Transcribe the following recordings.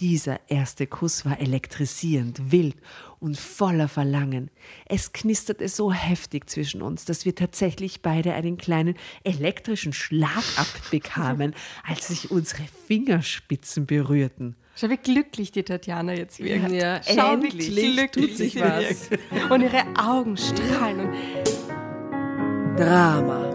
Dieser erste Kuss war elektrisierend, wild und voller Verlangen. Es knisterte so heftig zwischen uns, dass wir tatsächlich beide einen kleinen elektrischen Schlag abbekamen, als sich unsere Fingerspitzen berührten. Schau, wie glücklich die Tatjana jetzt wirkt. Ja, Schau, endlich wie glücklich tut sich was. wirkt. Und ihre Augen strahlen. Drama.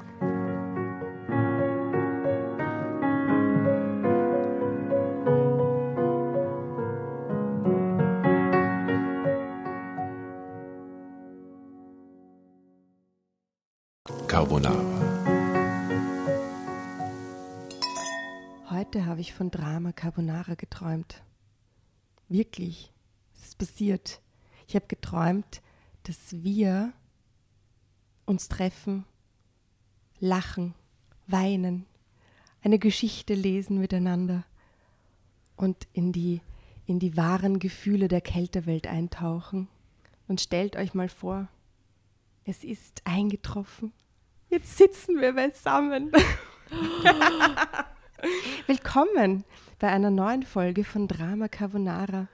Carbonara. heute habe ich von Drama Carbonara geträumt. Wirklich. Es ist passiert. Ich habe geträumt, dass wir uns treffen, lachen, weinen, eine Geschichte lesen miteinander und in die, in die wahren Gefühle der Kältewelt eintauchen. Und stellt euch mal vor, es ist eingetroffen. Jetzt sitzen wir beisammen. Willkommen bei einer neuen Folge von Drama Carbonara.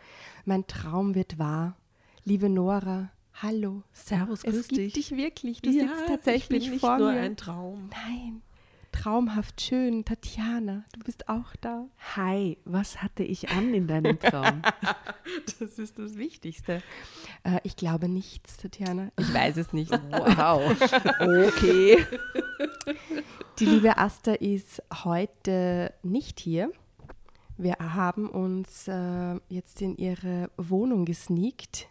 Mein Traum wird wahr. Liebe Nora, hallo. Servus, es grüß gibt dich. dich wirklich. Du Ja, sitzt tatsächlich ich bin nicht vor nur mir. ein Traum. Nein, traumhaft schön. Tatjana, du bist auch da. Hi, was hatte ich an in deinem Traum? Das ist das Wichtigste. Äh, ich glaube nichts, Tatjana. Ich weiß es nicht. wow. Okay. Die liebe Asta ist heute nicht hier. Wir haben uns äh, jetzt in ihre Wohnung gesneakt.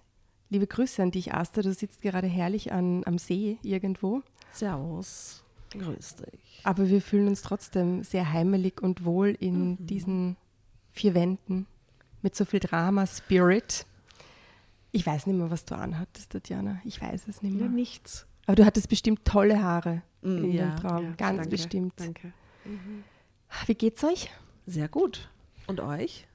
Liebe Grüße an dich, Asta. Du sitzt gerade herrlich an, am See irgendwo. Servus. Grüß dich. Aber wir fühlen uns trotzdem sehr heimelig und wohl in Mhm. diesen vier Wänden mit so viel Drama, Spirit. Ich weiß nicht mehr, was du anhattest, Tatjana. Ich weiß es nicht Ja, mehr. nichts. Aber du hattest bestimmt tolle Haare Mm, in ja, dem Traum. ja, Ganz danke, bestimmt. Danke. Wie geht's euch? Sehr gut. Und euch?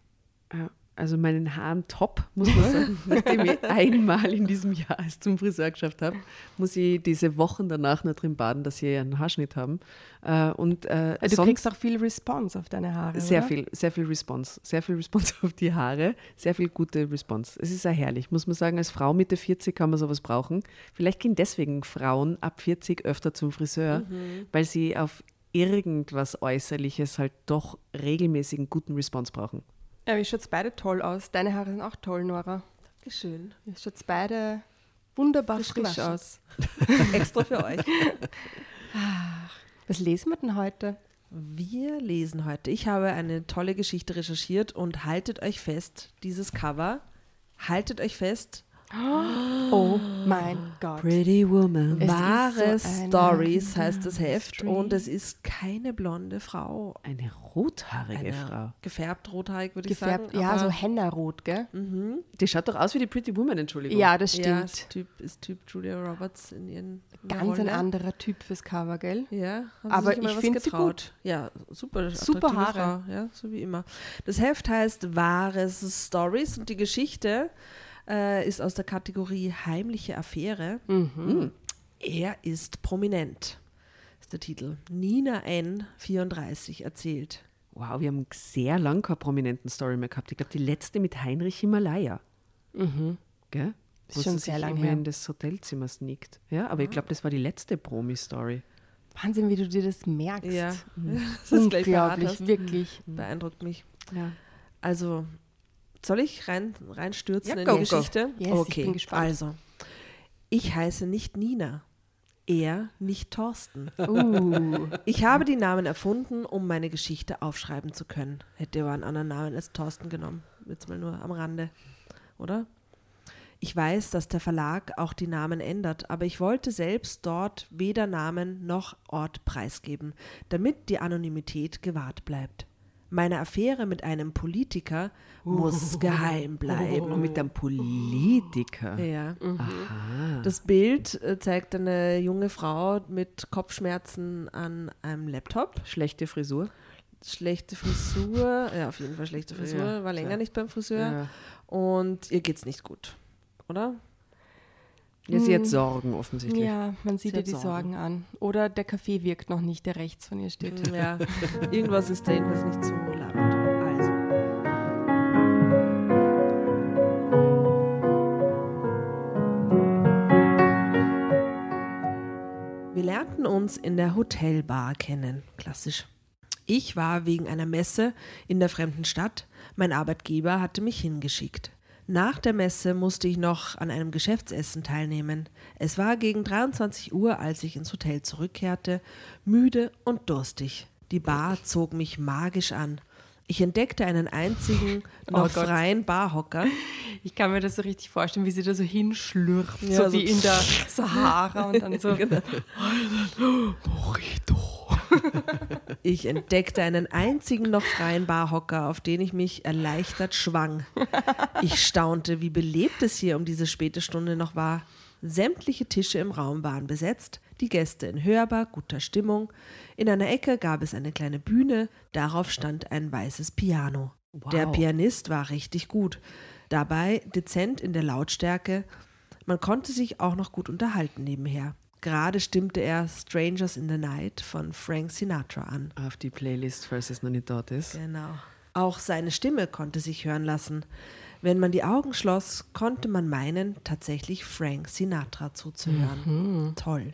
Also meinen Haaren top, muss man sagen. Nachdem ich einmal in diesem Jahr es zum Friseur geschafft habe, muss ich diese Wochen danach noch drin baden, dass sie einen Haarschnitt haben. Äh, Und äh, Du kriegst auch viel Response auf deine Haare. sehr oder? viel, sehr viel Response. Sehr viel Response auf die Haare, sehr viel gute Response. Es ist sehr herrlich, muss man sagen. Als Frau Mitte 40 kann man sowas brauchen. Vielleicht gehen deswegen Frauen ab 40 öfter zum Friseur, weil sie auf irgendwas Äußerliches halt doch regelmäßigen guten Response brauchen. Ja, ihr schaut beide toll aus. Deine Haare sind auch toll, Nora. Dankeschön. Ihr schaut beide wunderbar Frisch frisch, aus. Extra für euch. Was lesen wir denn heute? Wir lesen heute. Ich habe eine tolle Geschichte recherchiert und haltet euch fest, dieses Cover, haltet euch fest, Oh mein Gott. Pretty Woman. Es Wahre so Stories heißt das Heft Street. und es ist keine blonde Frau. Eine rothaarige Eine Frau. gefärbt rothaarig, würde ich Gefärbt, sagen. ja, so Henna-rot, gell? Die schaut doch aus wie die Pretty Woman, Entschuldigung. Ja, das Ja, stimmt. ist typ, ist typ Julia Roberts in ihren Ganz ein Rolle. anderer Typ fürs Cover, gell? Ja, Aber ich was find sie getraut. Ja, super. Super Haare. Frau, ja, so wie immer. Das Heft heißt Wahres Stories und die Geschichte äh, ist aus der Kategorie Heimliche Affäre. Mhm. Er ist prominent, ist der Titel. Nina N. 34 erzählt. Wow, wir haben sehr lang keine prominenten Story mehr gehabt. Ich glaube, die letzte mit Heinrich Himalaya. Gell? Ist Wo schon sehr sich lang immer her. in das Hotelzimmer sneakt. Ja, aber ich glaube, das war die letzte Promi-Story. Wahnsinn, wie du dir das merkst. Ja, das ist Unglaublich, wirklich. beeindruckt mich. Ja. Also, soll ich rein, reinstürzen Ja, in go, die go. Geschichte? Yes, ich okay, bin gespannt. also. Ich heiße nicht Nina. Er nicht Thorsten. Uh, Ich habe die Namen erfunden, um meine Geschichte aufschreiben zu können. Hätte aber einen anderen Namen als Thorsten genommen. Jetzt mal nur am Rande. Oder? Ich weiß, dass der Verlag auch die Namen ändert, aber ich wollte selbst dort weder Namen noch Ort preisgeben, damit die Anonymität gewahrt bleibt. Meine Affäre mit einem Politiker muss geheim bleiben. Und mit einem Politiker. Ja. Aha. Das Bild äh, zeigt eine junge Frau mit Kopfschmerzen an einem Laptop. Schlechte Frisur. Schlechte Frisur, ja, auf jeden Fall schlechte Frisur, Ja, war länger klar. nicht beim Friseur. Ja. Und ihr geht's nicht gut, oder? Ja, sie hat Sorgen offensichtlich. ja, man sieht Sie ihr die Sorgen. Sorgen an. Oder der Kaffee wirkt noch nicht, der rechts von ihr steht. Ja, irgendwas ist da jedenfalls nicht so labernd. Also. Wir lernten uns in der Hotelbar kennen. Klassisch. Ich war wegen einer Messe in der fremden Stadt. Mein Arbeitgeber hatte mich hingeschickt. Nach der Messe musste ich noch an einem Geschäftsessen teilnehmen. Es war gegen 23 Uhr, als ich ins Hotel zurückkehrte, müde und durstig. Die Bar zog mich magisch an. Ich entdeckte einen einzigen noch Oh freien Barhocker. Ich kann mir das so richtig vorstellen, wie sie da so hinschlürft, Ja, so, so- wie in der Sahara und dann so. Ich entdeckte einen einzigen noch freien Barhocker, auf den ich mich erleichtert schwang. Ich staunte, wie belebt es hier um diese späte Stunde noch war. Sämtliche Tische im Raum waren besetzt, die Gäste in hörbar guter Stimmung. In einer Ecke gab es eine kleine Bühne, darauf stand ein weißes Piano. Der Pianist war richtig gut, dabei dezent in der Lautstärke. Man konnte sich auch noch gut unterhalten nebenher. Gerade stimmte er Strangers in the Night von Frank Sinatra an. Auf die Playlist, falls es noch nicht dort ist. Genau. Auch seine Stimme konnte sich hören lassen. Wenn man die Augen schloss, konnte man meinen, tatsächlich Frank Sinatra zuzuhören. Toll.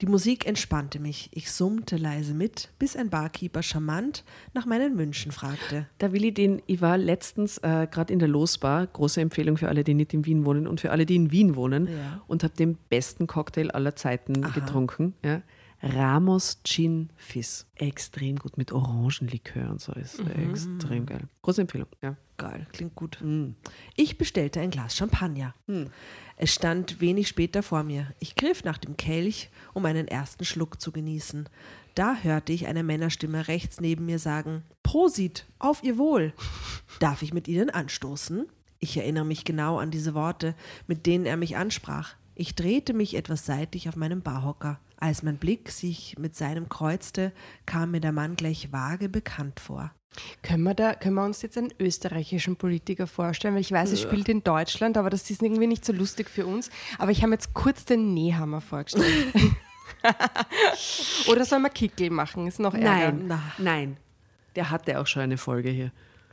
Die Musik entspannte mich. Ich summte leise mit, bis ein Barkeeper charmant nach meinen Wünschen fragte. Da will ich den, ich war letztens äh, gerade in der Losbar, große Empfehlung für alle, die nicht in Wien wohnen und für alle, die in Wien wohnen, Ja. und habe den besten Cocktail aller Zeiten getrunken. Ja. Ramos Gin Fizz. Extrem gut mit Orangenlikör und so. Ist extrem geil. Große Empfehlung. Ja. Geil, klingt gut. Ich bestellte ein Glas Champagner. Es stand wenig später vor mir. Ich griff nach dem Kelch, um einen ersten Schluck zu genießen. Da hörte ich eine Männerstimme rechts neben mir sagen: Prosit, auf Ihr Wohl. Darf ich mit Ihnen anstoßen? Ich erinnere mich genau an diese Worte, mit denen er mich ansprach. Ich drehte mich etwas seitlich auf meinem Barhocker. Als mein Blick sich mit seinem kreuzte, kam mir der Mann gleich vage bekannt vor. Können wir, da, können wir uns jetzt einen österreichischen Politiker vorstellen? Weil ich weiß, er spielt in Deutschland, aber das ist irgendwie nicht so lustig für uns. Aber ich habe jetzt kurz den Nehammer vorgestellt. Oder soll man Kickel machen? Ist noch Ärger. Nein, nein. Der hatte auch schon eine Folge hier.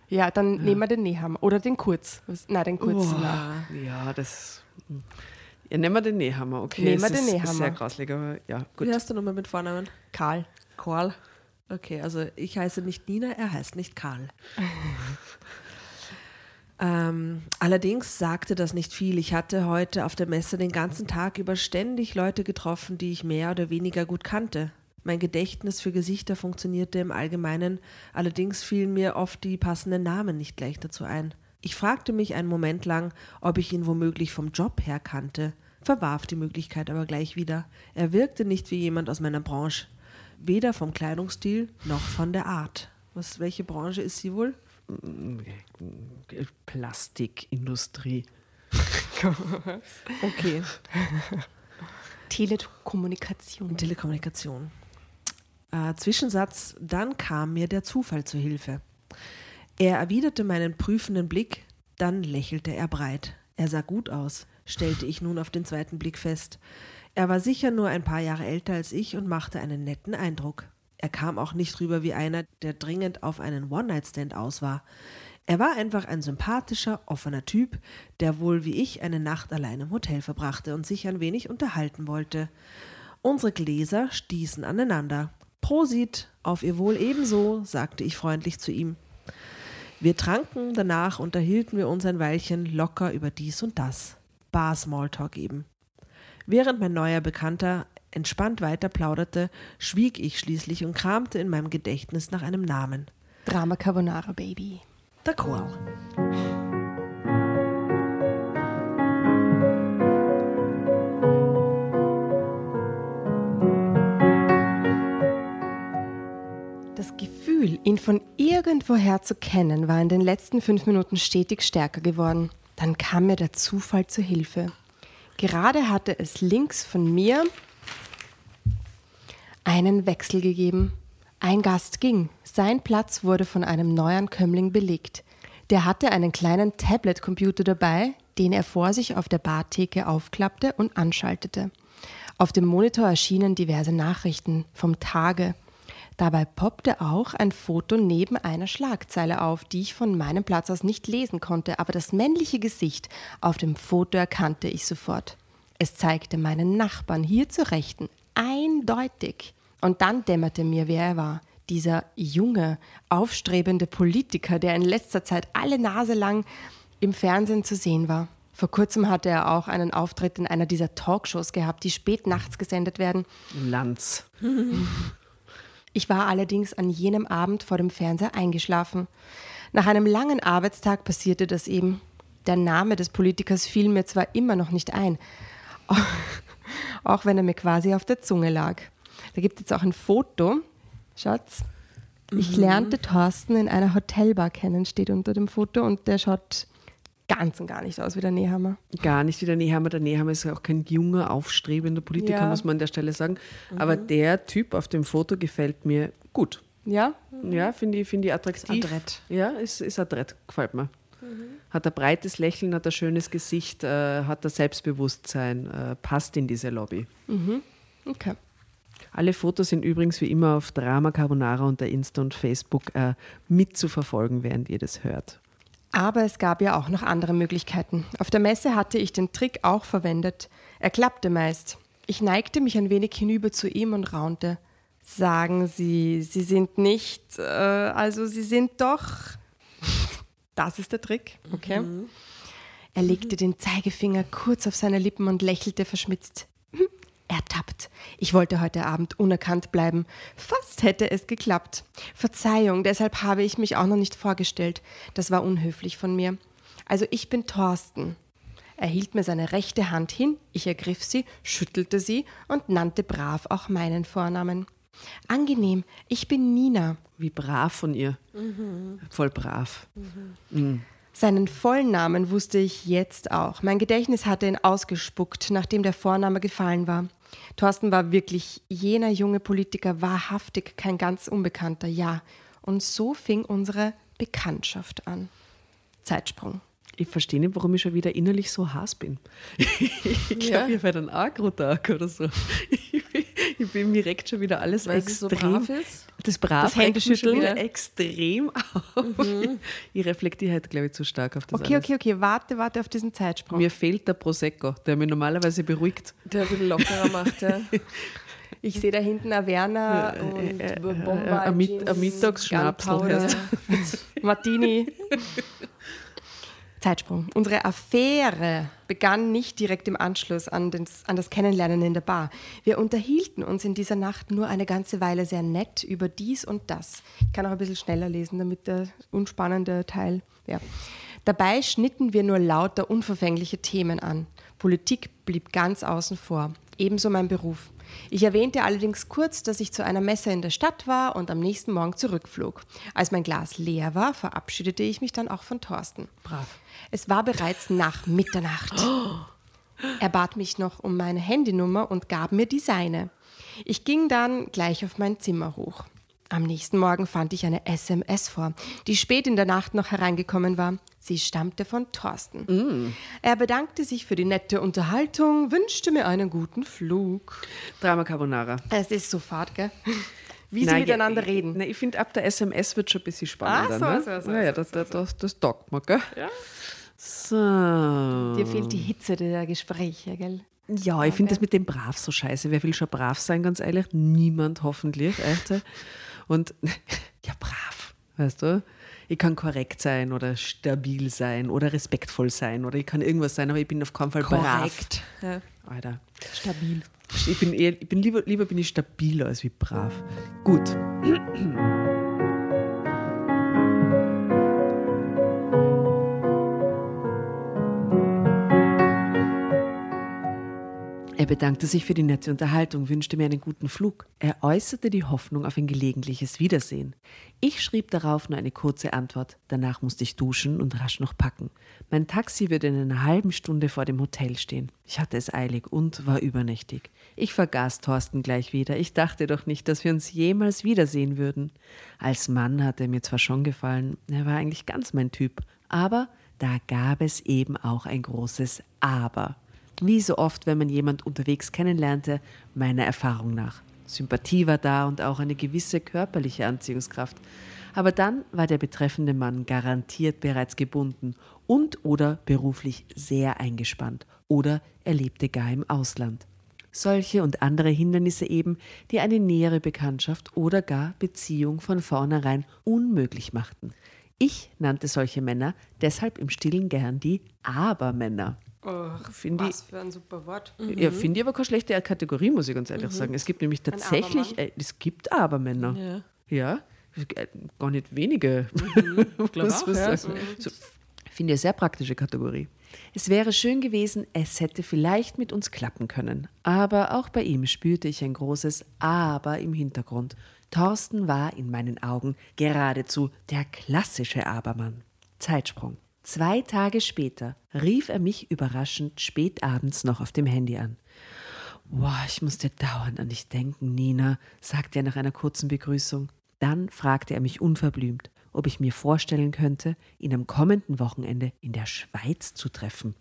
Ja, dann nehmen wir den Nehammer. Oder den Kurz. Nein, den Kurz. nein. Ja, das. Ja, nehmen wir den Nehammer, okay. Nehmen wir den Nehammer. Ist sehr grauslig, aber ja, gut. Wie heißt du nochmal mit Vornamen? Karl. Karl. Okay, also ich heiße nicht Nina, er heißt nicht Karl. Ähm, allerdings sagte das nicht viel. Ich hatte heute auf der Messe den ganzen Tag über ständig Leute getroffen, die ich mehr oder weniger gut kannte. Mein Gedächtnis für Gesichter funktionierte im Allgemeinen, allerdings fielen mir oft die passenden Namen nicht gleich dazu ein. Ich fragte mich einen Moment lang, ob ich ihn womöglich vom Job her kannte, verwarf die Möglichkeit aber gleich wieder. Er wirkte nicht wie jemand aus meiner Branche, weder vom Kleidungsstil noch von der Art. Was, welche Branche ist sie wohl? Plastikindustrie. Okay. Telekommunikation. Telekommunikation. Äh, Zwischensatz, dann kam mir der Zufall zu Hilfe. Er erwiderte meinen prüfenden Blick, dann lächelte er breit. Er sah gut aus, stellte ich nun auf den zweiten Blick fest. Er war sicher nur ein paar Jahre älter als ich und machte einen netten Eindruck. Er kam auch nicht rüber wie einer, der dringend auf einen One-Night-Stand aus war. Er war einfach ein sympathischer, offener Typ, der wohl wie ich eine Nacht allein im Hotel verbrachte und sich ein wenig unterhalten wollte. Unsere Gläser stießen aneinander. Prosit, auf ihr Wohl ebenso, sagte ich freundlich zu ihm. Wir tranken, danach unterhielten wir uns ein Weilchen locker über dies und das. Bar Smalltalk eben. Während mein neuer Bekannter entspannt weiter plauderte, schwieg ich schließlich und kramte in meinem Gedächtnis nach einem Namen. Drama Carbonara Baby. Der Qual. Das Gefühl, ihn von irgendwoher zu kennen, war in den letzten fünf Minuten stetig stärker geworden. Dann kam mir der Zufall zu Hilfe. Gerade hatte es links von mir einen Wechsel gegeben. Ein Gast ging. Sein Platz wurde von einem Neuankömmling belegt. Der hatte einen kleinen Tablet-Computer dabei, den er vor sich auf der Bartheke aufklappte und anschaltete. Auf dem Monitor erschienen diverse Nachrichten vom Tage. Dabei poppte auch ein Foto neben einer Schlagzeile auf, die ich von meinem Platz aus nicht lesen konnte, aber das männliche Gesicht auf dem Foto erkannte ich sofort. Es zeigte meinen Nachbarn hier zur Rechten, eindeutig. Und dann dämmerte mir, wer er war. Dieser junge, aufstrebende Politiker, der in letzter Zeit alle Nase lang im Fernsehen zu sehen war. Vor kurzem hatte er auch einen Auftritt in einer dieser Talkshows gehabt, die spät nachts gesendet werden. Lanz. Ich war allerdings an jenem Abend vor dem Fernseher eingeschlafen. Nach einem langen Arbeitstag passierte das eben. Der Name des Politikers fiel mir zwar immer noch nicht ein, auch wenn er mir quasi auf der Zunge lag. Da gibt es jetzt auch ein Foto. Schatz, ich lernte Thorsten in einer Hotelbar kennen, steht unter dem Foto und der schaut ganz und gar nicht aus wie der Nehammer. Gar nicht wie der Nehammer. Der Nehammer ist ja auch kein junger, aufstrebender Politiker, Ja. muss man an der Stelle sagen. Aber der Typ auf dem Foto gefällt mir gut. Ja? Ja, finde ich, find ich attraktiv. adrett. Ja, ist, ist adrett, gefällt mir. Hat ein breites Lächeln, hat ein schönes Gesicht, äh, hat ein Selbstbewusstsein, äh, passt in diese Lobby. Okay. Alle Fotos sind übrigens wie immer auf Drama Carbonara unter Insta und Facebook äh, mitzuverfolgen, während ihr das hört. Aber es gab ja auch noch andere Möglichkeiten. Auf der Messe hatte ich den Trick auch verwendet. Er klappte meist. Ich neigte mich ein wenig hinüber zu ihm und raunte. Sagen Sie, Sie sind nicht, äh, also Sie sind doch. Das ist der Trick, okay? Er legte den Zeigefinger kurz auf seine Lippen und lächelte verschmitzt. Ertappt. Ich wollte heute Abend unerkannt bleiben. Fast hätte es geklappt. Verzeihung, deshalb habe ich mich auch noch nicht vorgestellt. Das war unhöflich von mir. Also ich bin Thorsten. Er hielt mir seine rechte Hand hin, ich ergriff sie, schüttelte sie und nannte brav auch meinen Vornamen. Angenehm, ich bin Nina. Wie brav von ihr. Voll brav. Seinen vollen Namen wusste ich jetzt auch. Mein Gedächtnis hatte ihn ausgespuckt, nachdem der Vorname gefallen war. Thorsten war wirklich jener junge Politiker, wahrhaftig kein ganz Unbekannter, ja. Und so fing unsere Bekanntschaft an. Zeitsprung. Ich verstehe nicht, warum ich schon wieder innerlich so Hass bin. ich glaube, Ja. ich werde einen Agro-Tag oder so. Ich bin, ich bin mir regt schon wieder alles Weil es so extrem. brav ist? Das brav Das Händeschütteln, extrem auf. Ich, ich reflektiere halt, glaube ich, zu stark auf das Okay, alles. okay, okay, warte, warte auf diesen Zeitsprung. Mir fehlt der Prosecco, der mich normalerweise beruhigt. Der ein bisschen lockerer macht, ja. Ich sehe da hinten eine Werner und äh, Bomber, ein Jeans, ein Mittagsschnapsel Martini. Zeitsprung. Unsere Affäre begann nicht direkt im Anschluss an, das, an das Kennenlernen in der Bar. Wir unterhielten uns in dieser Nacht nur eine ganze Weile sehr nett über dies und das. Ich kann auch ein bisschen schneller lesen, damit der unspannende Teil. Ja. Dabei schnitten wir nur lauter unverfängliche Themen an. Politik blieb ganz außen vor. Ebenso mein Beruf. Ich erwähnte allerdings kurz, dass ich zu einer Messe in der Stadt war und am nächsten Morgen zurückflog. Als mein Glas leer war, verabschiedete ich mich dann auch von Thorsten. Brav. Es war bereits nach Mitternacht. Er bat mich noch um meine Handynummer und gab mir die seine. Ich ging dann gleich auf mein Zimmer hoch. Am nächsten Morgen fand ich eine SMS vor, die spät in der Nacht noch hereingekommen war. Sie stammte von Thorsten. Mm. Er bedankte sich für die nette Unterhaltung, wünschte mir einen guten Flug. Drama Carbonara. Es ist sofort, gell? Wie Nein, sie miteinander ich, reden. Nein, ich finde, ab der SMS wird schon ein bisschen spannender. Ah, ne? so, so, so, naja, so, das, das, das, das taugt mir, gell? Ja. So. Dir fehlt die Hitze der Gespräche, gell? Ja, ich finde das mit dem brav so scheiße. Wer will schon brav sein, ganz ehrlich? Niemand hoffentlich, echt. Und ja, brav, weißt du? Ich kann korrekt sein oder stabil sein oder respektvoll sein oder ich kann irgendwas sein, aber ich bin auf keinen Fall Korrekt. Ja. brav. Alter. Stabil. Ich bin, eher, ich bin lieber, lieber bin ich stabiler als wie brav. Gut. Er bedankte sich für die nette Unterhaltung, wünschte mir einen guten Flug. Er äußerte die Hoffnung auf ein gelegentliches Wiedersehen. Ich schrieb darauf nur eine kurze Antwort. Danach musste ich duschen und rasch noch packen. Mein Taxi würde in einer halben Stunde vor dem Hotel stehen. Ich hatte es eilig und war übernächtig. Ich vergaß Thorsten gleich wieder. Ich dachte doch nicht, dass wir uns jemals wiedersehen würden. Als Mann hatte er mir zwar schon gefallen, er war eigentlich ganz mein Typ, aber da gab es eben auch ein großes Aber. Wie so oft, wenn man jemand unterwegs kennenlernte, meiner Erfahrung nach. Sympathie war da und auch eine gewisse körperliche Anziehungskraft. Aber dann war der betreffende Mann garantiert bereits gebunden und oder beruflich sehr eingespannt oder er lebte gar im Ausland. Solche und andere Hindernisse eben, die eine nähere Bekanntschaft oder gar Beziehung von vornherein unmöglich machten. Ich nannte solche Männer deshalb im Stillen gern die Abermänner. Och, Finde was für ein super Wort. Ja, finde ich aber keine schlechte Kategorie, muss ich ganz ehrlich sagen. Es gibt nämlich tatsächlich, äh, es gibt Abermänner. Ja. Äh, Gar nicht wenige. Muss man ja. sagen. So, finde ich eine sehr praktische Kategorie. Es wäre schön gewesen, es hätte vielleicht mit uns klappen können. Aber auch bei ihm spürte ich ein großes Aber im Hintergrund. Thorsten war in meinen Augen geradezu der klassische Abermann. Zeitsprung. Zwei Tage später rief er mich überraschend spät abends noch auf dem Handy an. Boah, ich musste dauernd an dich denken, Nina, sagte er nach einer kurzen Begrüßung. Dann fragte er mich unverblümt, ob ich mir vorstellen könnte, ihn am kommenden Wochenende in der Schweiz zu treffen.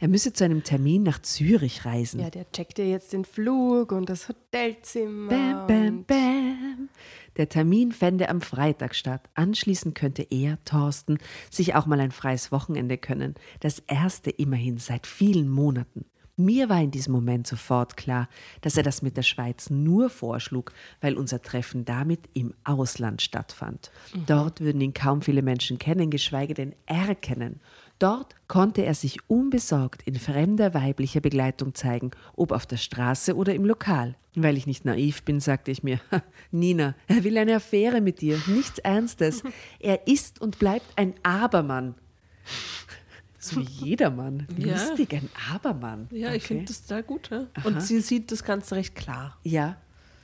Er müsse zu einem Termin nach Zürich reisen. Ja, der checkt dir jetzt den Flug und das Hotelzimmer. Bam, bam, bam. Der Termin fände am Freitag statt. Anschließend könnte er, Thorsten, sich auch mal ein freies Wochenende können. Das erste immerhin seit vielen Monaten. Mir war in diesem Moment sofort klar, dass er das mit der Schweiz nur vorschlug, weil unser Treffen damit im Ausland stattfand. Dort würden ihn kaum viele Menschen kennen, geschweige denn erkennen. Dort konnte er sich unbesorgt in fremder weiblicher Begleitung zeigen, ob auf der Straße oder im Lokal. Weil ich nicht naiv bin, sagte ich mir, "Ha, Nina, er will eine Affäre mit dir, nichts Ernstes. Er ist und bleibt ein Abermann. So wie jedermann. Ja. Lustig, ein Abermann. Ja, ich Okay. finde das da gut. Ja? Und sie sieht das Ganze recht klar. Ja.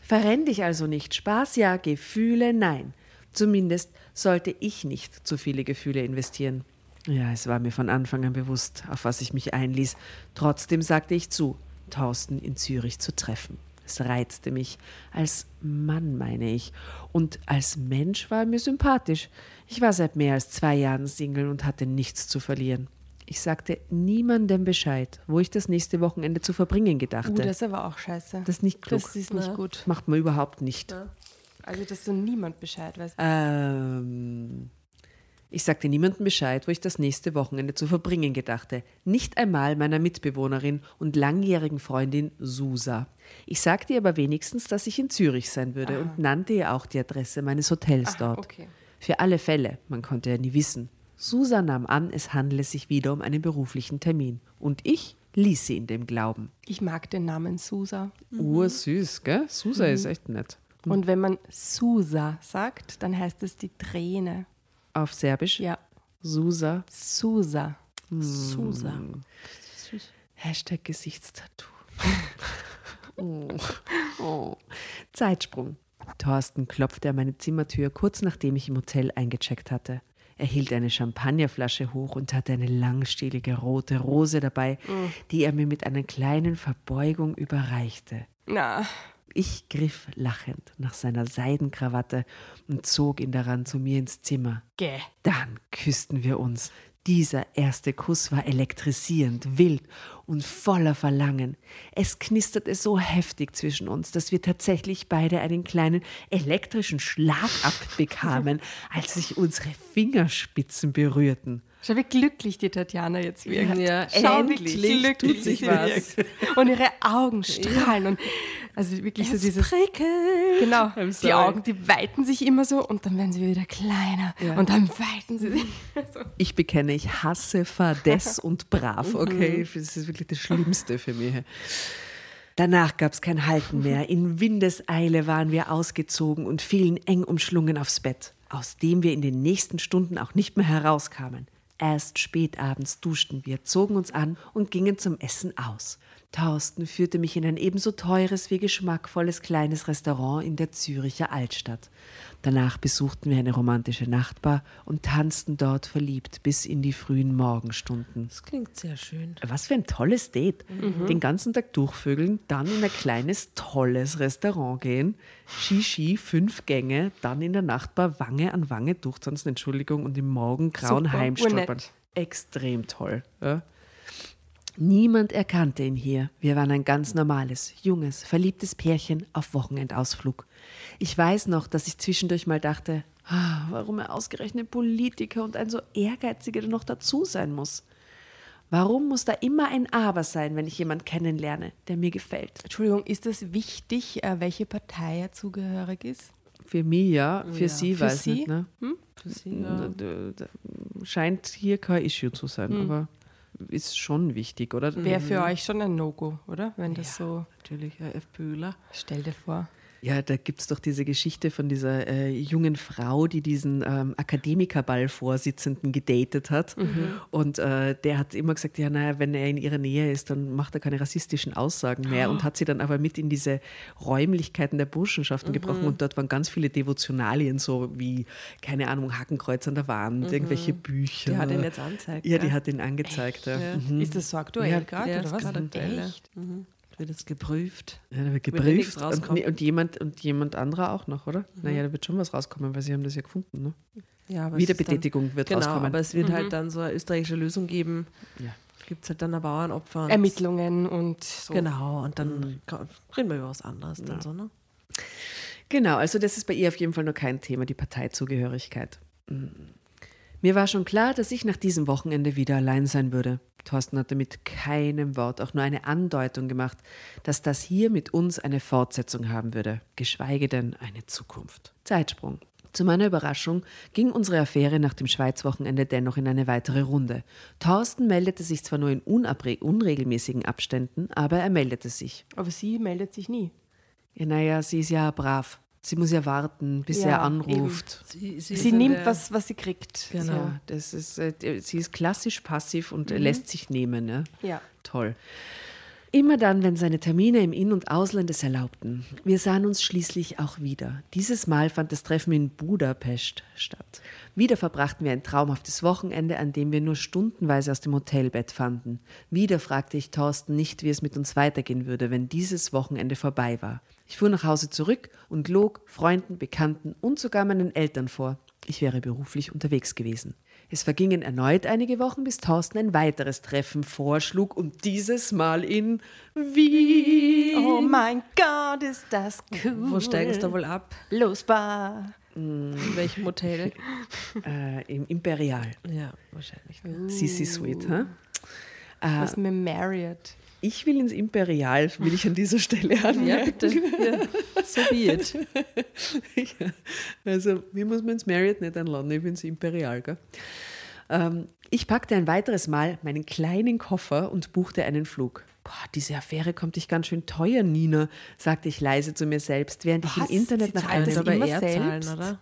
Verrenn dich also nicht. Spaß ja, Gefühle nein. Zumindest sollte ich nicht zu viele Gefühle investieren. Ja, es war mir von Anfang an bewusst, auf was ich mich einließ. Trotzdem sagte ich zu, Thorsten in Zürich zu treffen. Es reizte mich. Als Mann meine ich. Und als Mensch war er mir sympathisch. Ich war seit mehr als zwei Jahren Single und hatte nichts zu verlieren. Ich sagte niemandem Bescheid, wo ich das nächste Wochenende zu verbringen gedachte. Uh, das ist aber auch scheiße. Das ist nicht klug. Das ist nicht gut. Macht man überhaupt nicht. Also, dass so niemand Bescheid weiß. Ähm, ich sagte niemandem Bescheid, wo ich das nächste Wochenende zu verbringen gedachte. Nicht einmal meiner Mitbewohnerin und langjährigen Freundin Susa. Ich sagte ihr aber wenigstens, dass ich in Zürich sein würde und nannte ihr auch die Adresse meines Hotels dort. okay. Für alle Fälle, man konnte ja nie wissen. Susa nahm an, es handele sich wieder um einen beruflichen Termin. Und ich ließ sie in dem Glauben. Ich mag den Namen Susa. Mhm. Ursüß, gell? Susa mhm. ist echt nett. Und wenn man Susa sagt, dann heißt es die Träne. Auf Serbisch? Ja. Susa. Susa. Hm. Susa. Hashtag Gesichtstattoo. oh. Oh. Zeitsprung. Thorsten klopfte an meine Zimmertür kurz nachdem ich im Hotel eingecheckt hatte. Er hielt eine Champagnerflasche hoch und hatte eine langstielige rote Rose dabei, mm. die er mir mit einer kleinen Verbeugung überreichte. Na. Ich griff lachend nach seiner Seidenkrawatte und zog ihn daran zu mir ins Zimmer. Gäh. Dann küssten wir uns. Dieser erste Kuss war elektrisierend, wild und voller Verlangen. Es knisterte so heftig zwischen uns, dass wir tatsächlich beide einen kleinen elektrischen Schlag abbekamen, als sich unsere Fingerspitzen berührten. Schau, wie glücklich die Tatjana jetzt wirkt. Ja, Schau, endlich wie glücklich tut sich was. Und ihre Augen strahlen. Und also wirklich so dieses. Prickelt. Genau. Die. Augen, die weiten sich immer so und dann werden sie wieder kleiner. Ja. Und dann weiten sie sich. so. Ich bekenne, ich hasse Fadess und brav, okay? Das ist wirklich das Schlimmste für mich. Danach gab es kein Halten mehr. In Windeseile waren wir ausgezogen und fielen eng umschlungen aufs Bett, aus dem wir in den nächsten Stunden auch nicht mehr herauskamen. Erst spät abends duschten wir, zogen uns an und gingen zum Essen aus. Thorsten führte mich in ein ebenso teures wie geschmackvolles kleines Restaurant in der Züricher Altstadt. Danach besuchten wir eine romantische Nachtbar und tanzten dort verliebt bis in die frühen Morgenstunden. Das klingt sehr schön. Was für ein tolles Date. Den ganzen Tag durchvögeln, dann in ein kleines, tolles Restaurant gehen, Shishi, fünf Gänge, dann in der Nachtbar Wange an Wange durchtanzen, Entschuldigung, und im Morgengrauen Super, heimstolpern. Extrem toll. Ja. Niemand erkannte ihn hier. Wir waren ein ganz normales, junges, verliebtes Pärchen auf Wochenendausflug. Ich weiß noch, dass ich zwischendurch mal dachte, ah, warum er ausgerechnet Politiker und ein so ehrgeiziger noch dazu sein muss. Warum muss da immer ein Aber sein, wenn ich jemanden kennenlerne, der mir gefällt? Entschuldigung, ist es wichtig, äh, welche Partei er zugehörig ist? Für mich ja, für Ja. sie Für weiß nicht. Ne? Für sie, ja. Scheint hier kein Issue zu sein, aber ist schon wichtig, oder? Wäre für euch schon ein No-Go, oder? Wenn das so. Natürlich, ja, FPÖler. Stell dir vor. Ja, da gibt es doch diese Geschichte von dieser äh, jungen Frau, die diesen ähm, Akademikerball-Vorsitzenden gedatet hat. Und äh, der hat immer gesagt, ja, naja, wenn er in ihrer Nähe ist, dann macht er keine rassistischen Aussagen mehr. Und hat sie dann aber mit in diese Räumlichkeiten der Burschenschaften gebrochen. Und dort waren ganz viele Devotionalien, so wie, keine Ahnung, Hakenkreuz an der Wand, irgendwelche Bücher. Die hat ihn jetzt angezeigt. Ja, die hat ihn angezeigt. Ja. Ja. Mhm. Ist das so aktuell Ja, gerade, ja, oder was? aktuell. Echt? Mhm. Wird jetzt geprüft. Ja, da wird geprüft. Und, rauskommt. nee, und, jemand, und jemand anderer auch noch, oder? Naja, da wird schon was rauskommen, weil sie haben das ja gefunden. Ne? Ja, aber Wiederbetätigung wird dann, Genau, rauskommen. aber es wird halt dann so eine österreichische Lösung geben. Ja. Gibt es halt dann ein Bauernopfer. und- Ermittlungen und so. Genau, und dann ka- reden wir über was anderes dann so, ne? Genau, also das ist bei ihr auf jeden Fall nur kein Thema, die Parteizugehörigkeit. Mm. Mir war schon klar, dass ich nach diesem Wochenende wieder allein sein würde. Thorsten hatte mit keinem Wort auch nur eine Andeutung gemacht, dass das hier mit uns eine Fortsetzung haben würde, geschweige denn eine Zukunft. Zeitsprung. Zu meiner Überraschung ging unsere Affäre nach dem Schweizwochenende dennoch in eine weitere Runde. Thorsten meldete sich zwar nur in unregelmäßigen Abständen, aber er meldete sich. Aber sie meldet sich nie. Ja, naja, sie ist ja brav. Sie muss ja warten, bis Ja, er anruft. Sie, Sie nimmt, was, was sie kriegt. Genau. Ja, das ist, äh, sie ist klassisch passiv und äh, lässt sich nehmen. Ne? Ja. Toll. Immer dann, wenn seine Termine im In- und Ausland es erlaubten. Wir sahen uns schließlich auch wieder. Dieses Mal fand das Treffen in Budapest statt. Wieder verbrachten wir ein traumhaftes Wochenende, an dem wir nur stundenweise aus dem Hotelbett fanden. Wieder fragte ich Thorsten nicht, wie es mit uns weitergehen würde, wenn dieses Wochenende vorbei war. Ich fuhr nach Hause zurück und log Freunden, Bekannten und sogar meinen Eltern vor. Ich wäre beruflich unterwegs gewesen. Es vergingen erneut einige Wochen, bis Thorsten ein weiteres Treffen vorschlug und dieses Mal in Wien. Oh mein Gott, ist das cool. Wo steigst du wohl ab? Los, Bar. In welchem Hotel? Äh, Im Imperial. ja, wahrscheinlich. Sisi Suite. Hä? Was mit Marriott. Ich will ins Imperial, will ich an dieser Stelle Ja, anmerken. bitte. Ja. So be it. Ja. Also, wie muss man ins Marriott nicht einladen? Ich will ins Imperial, gell? Ähm, ich packte ein weiteres Mal meinen kleinen Koffer und buchte einen Flug. Boah, diese Affäre kommt dich ganz schön teuer, Nina, sagte ich leise zu mir selbst, während ich Was? im Internet nach einem... aber immer er zahlen, selbst? oder?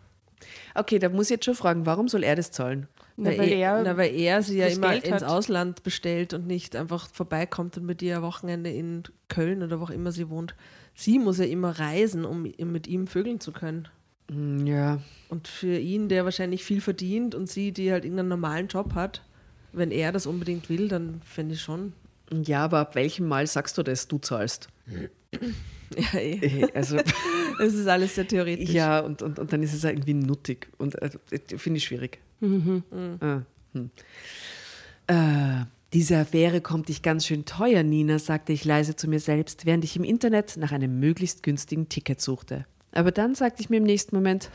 Okay, da muss ich jetzt schon fragen, warum soll er das zahlen? Na, weil, weil er, na, weil er sie ja immer ins. Ausland bestellt und nicht einfach vorbeikommt und mit ihr ein Wochenende in Köln oder wo auch immer sie wohnt. Sie muss ja immer reisen, um mit ihm vögeln zu können. Hm, Ja, Und für ihn, der wahrscheinlich viel verdient und sie, die halt irgendeinen normalen Job hat, wenn er das unbedingt will, dann fände ich schon. ja, aber ab welchem Mal sagst du das, du zahlst? Ja, eh. Eh, Also, Es ist alles sehr theoretisch. ja, und, und, und dann ist es irgendwie nuttig. Und äh, finde ich schwierig. Ah, hm. äh, diese Affäre kommt dich ganz schön teuer, Nina, sagte ich leise zu mir selbst, während ich im Internet nach einem möglichst günstigen Ticket suchte. Aber dann sagte ich mir im nächsten Moment,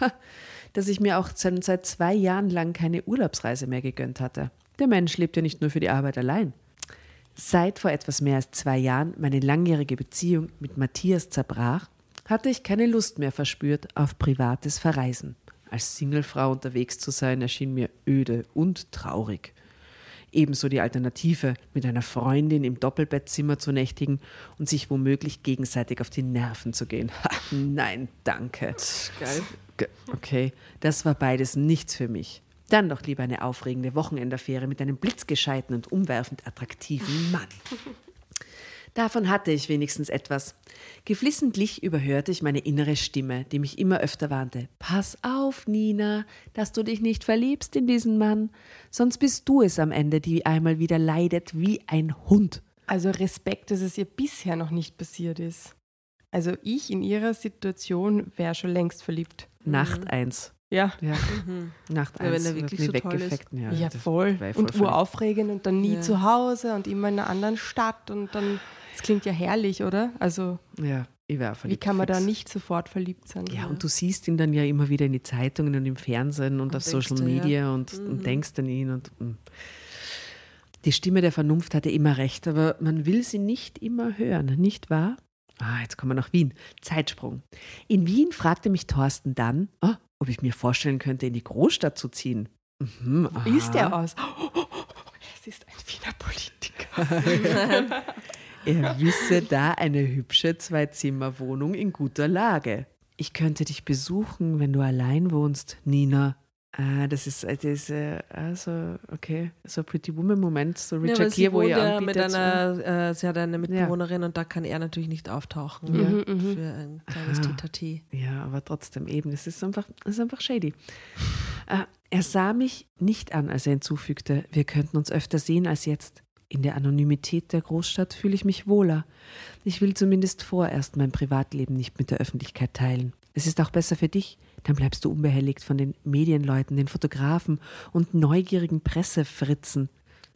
dass ich mir auch seit zwei Jahren lang keine Urlaubsreise mehr gegönnt hatte. Der Mensch lebt ja nicht nur für die Arbeit allein. Seit vor etwas mehr als zwei Jahren meine langjährige Beziehung mit Matthias zerbrach, hatte ich keine Lust mehr verspürt auf privates Verreisen. Als Singlefrau unterwegs zu sein, erschien mir öde und traurig. Ebenso die Alternative, mit einer Freundin im Doppelbettzimmer zu nächtigen und sich womöglich gegenseitig auf die Nerven zu gehen. Ha, nein, danke. Geil. Ge- Okay, das war beides nichts für mich. Dann doch lieber eine aufregende Wochenendaffäre mit einem blitzgescheiten und umwerfend attraktiven Mann. Davon hatte ich wenigstens etwas. Geflissentlich überhörte ich meine innere Stimme, die mich immer öfter warnte. Pass auf, Nina, dass du dich nicht verliebst in diesen Mann, sonst bist du es am Ende, die einmal wieder leidet wie ein Hund. Also Respekt, dass es ihr bisher noch nicht passiert ist. Also ich in ihrer Situation wäre schon längst verliebt. Nacht eins. Ja. Ja, Mhm. Nacht Ja, wenn eins. er wird wirklich so toll ist. weggefeckt. Ja, Ja, voll. ich Und uraufregend und dann nie Ja. zu Hause und immer in einer anderen Stadt und dann, das klingt ja herrlich, oder? Also Ja, ich wäre wie verliebt. kann man da fix. nicht sofort verliebt sein? Ja, und du siehst ihn dann ja immer wieder in die Zeitungen und im Fernsehen und, Und auf Social ja. Media und, Mhm. und denkst an ihn. Und, mm. Die Stimme der Vernunft hatte immer recht, aber man will sie nicht immer hören, nicht wahr? Ah, jetzt kommen wir nach Wien. Zeitsprung. In Wien fragte mich Thorsten dann, ah, ob ich mir vorstellen könnte, in die Großstadt zu ziehen. Mhm, Wie ist der aus? Es ist ein Wiener Politiker. Er wisse da eine hübsche Zwei-Zimmer-Wohnung in guter Lage. Ich könnte dich besuchen, wenn du allein wohnst, Nina. Ah, das ist, das ist äh, also, okay, so Pretty Woman-Moment, so Ja, Richard sie Gere, wo ihr ja mit anbietet. einer, äh, sie hat eine Mitbewohnerin und da kann er natürlich nicht auftauchen Ja. Mhm, mhm. für ein kleines Ah. Titati. Ja, aber trotzdem eben, es ist einfach, es ist einfach shady. Äh, er sah mich nicht an, als er hinzufügte, wir könnten uns öfter sehen als jetzt. In der Anonymität der Großstadt fühle ich mich wohler. Ich will zumindest vorerst mein Privatleben nicht mit der Öffentlichkeit teilen. Es ist auch besser für dich, dann bleibst du unbehelligt von den Medienleuten, den Fotografen und neugierigen Pressefritzen.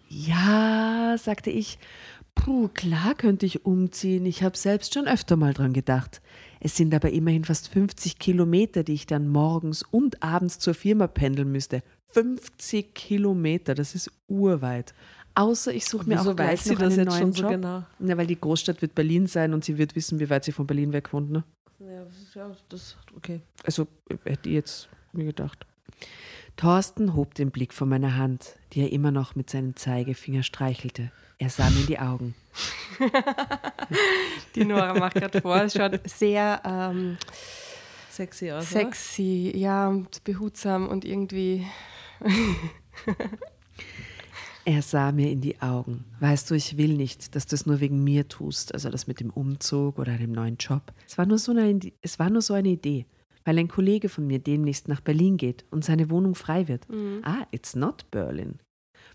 Ja, sagte ich. Puh, klar könnte ich umziehen. Ich habe selbst schon öfter mal dran gedacht. Es sind aber immerhin fast 50 Kilometer, die ich dann morgens und abends zur Firma pendeln müsste. 50 Kilometer, das ist urweit. Außer ich suche mir auch gleich weiß sie noch das einen jetzt neuen schon so Job. genau? Ja, weil die Großstadt wird Berlin sein und sie wird wissen, wie weit sie von Berlin weg wohnt. Ne? Ja, ja, das, okay. Also hätte ich jetzt mir gedacht. Thorsten hob den Blick von meiner Hand, die er immer noch mit seinem Zeigefinger streichelte. Er sah mir in die Augen. Die Nora macht gerade vor, es schaut sehr ähm, Sexy aus, sexy, ja, und behutsam und irgendwie. Er sah mir in die Augen. Weißt du, ich will nicht, dass du es nur wegen mir tust, also das mit dem Umzug oder einem neuen Job. Es war nur so eine, es war nur so eine Idee, weil ein Kollege von mir demnächst nach Berlin geht und seine Wohnung frei wird. Ah, it's not Berlin.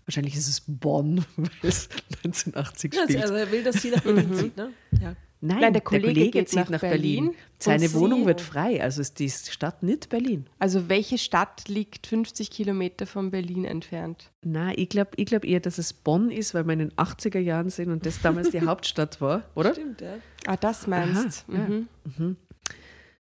Wahrscheinlich ist es Bonn, weil es 1980 oder? spielt. Also er will, dass sie nach Berlin zieht, ne? Ja. Nein, Nein, der der Kollege Kollege, geht zieht nach nach, Berlin Berlin. Seine Wohnung wird frei, also ist die Stadt nicht Berlin. Also welche Stadt liegt 50 Kilometer von Berlin entfernt? Na, ich glaube ich glaub eher, dass es Bonn ist, weil wir in den 80er Jahren sind und das damals die Hauptstadt war, oder? Stimmt, ja. Ah, das meinst Aha, ja. mhm.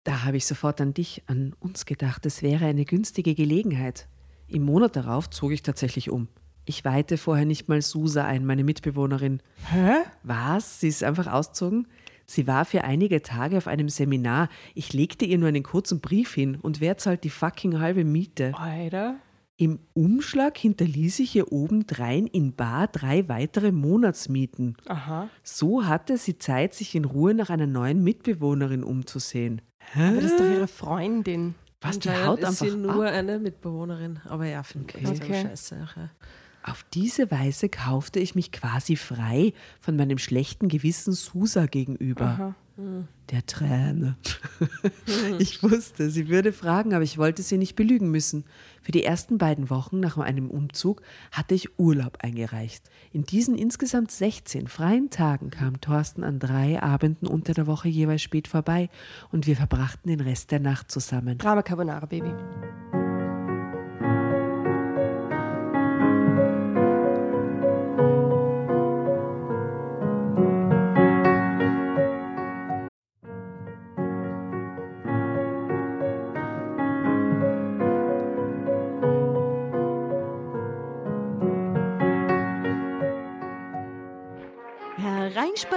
Da habe ich sofort an dich, an uns gedacht. Es wäre eine günstige Gelegenheit. Im Monat darauf zog ich tatsächlich um. Ich weihte vorher nicht mal Susa ein, meine Mitbewohnerin. Hä? Was? Sie ist einfach ausgezogen? Sie war für einige Tage auf einem Seminar. Ich legte ihr nur einen kurzen Brief hin und wer zahlt die fucking halbe Miete? Alter. Im Umschlag hinterließ ich ihr obendrein in bar drei weitere Monatsmieten. Aha. So hatte sie Zeit, sich in Ruhe nach einer neuen Mitbewohnerin umzusehen. Aber das ist doch ihre Freundin. Was, die haut ist einfach sie nur ab? eine Mitbewohnerin. Aber ja, finde ich Okay. okay. Okay. scheiße. Ja. Auf diese Weise kaufte ich mich quasi frei von meinem schlechten Gewissen Susa gegenüber. Der Träne. ich wusste, sie würde fragen, aber ich wollte sie nicht belügen müssen. Für die ersten beiden Wochen nach meinem Umzug hatte ich Urlaub eingereicht. In diesen insgesamt 16 freien Tagen kam Thorsten an drei Abenden unter der Woche jeweils spät vorbei und wir verbrachten den Rest der Nacht zusammen. Drama Carbonara, Baby. ЧП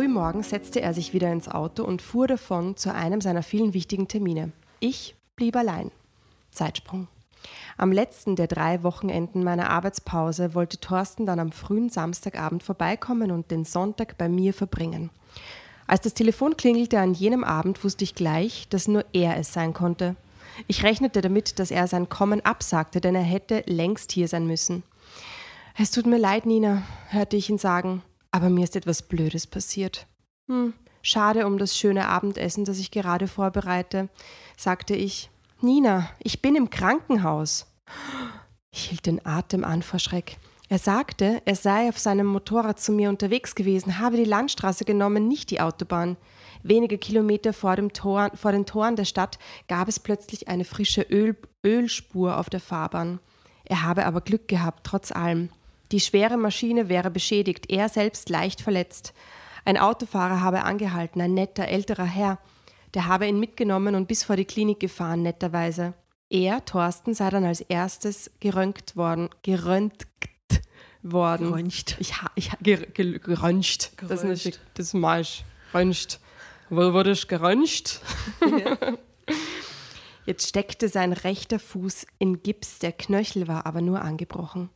Frühmorgens setzte er sich wieder ins Auto und fuhr davon zu einem seiner vielen wichtigen Termine. Ich blieb allein. Zeitsprung. Am letzten der drei Wochenenden meiner Arbeitspause wollte Thorsten dann am frühen Samstagabend vorbeikommen und den Sonntag bei mir verbringen. Als das Telefon klingelte an jenem Abend, wusste ich gleich, dass nur er es sein konnte. Ich rechnete damit, dass er sein Kommen absagte, denn er hätte längst hier sein müssen. Es tut mir leid, Nina, hörte ich ihn sagen, aber mir ist etwas Blödes passiert. Hm, schade um das schöne Abendessen, das ich gerade vorbereite, sagte ich. Nina, ich bin im Krankenhaus. Ich hielt den Atem an vor Schreck. Er sagte, er sei auf seinem Motorrad zu mir unterwegs gewesen, habe die Landstraße genommen, nicht die Autobahn. Wenige Kilometer vor, Tor, vor den Toren der Stadt gab es plötzlich eine frische Öl, Ölspur auf der Fahrbahn. Er habe aber Glück gehabt, trotz allem. Die schwere Maschine wäre beschädigt, er selbst leicht verletzt. Ein Autofahrer habe angehalten, ein netter älterer Herr. Der habe ihn mitgenommen und bis vor die Klinik gefahren, netterweise. Er, Thorsten, sei dann als erstes geröntgt worden. Geröntgt worden. Geröntgt. Ich, ich, ger, ger, geröntgt. Das ist Geröntgt. nicht, das ist falsch. Röntgt. Wo wurde ich geröntgt? Jetzt steckte sein rechter Fuß in Gips, der Knöchel war aber nur angebrochen.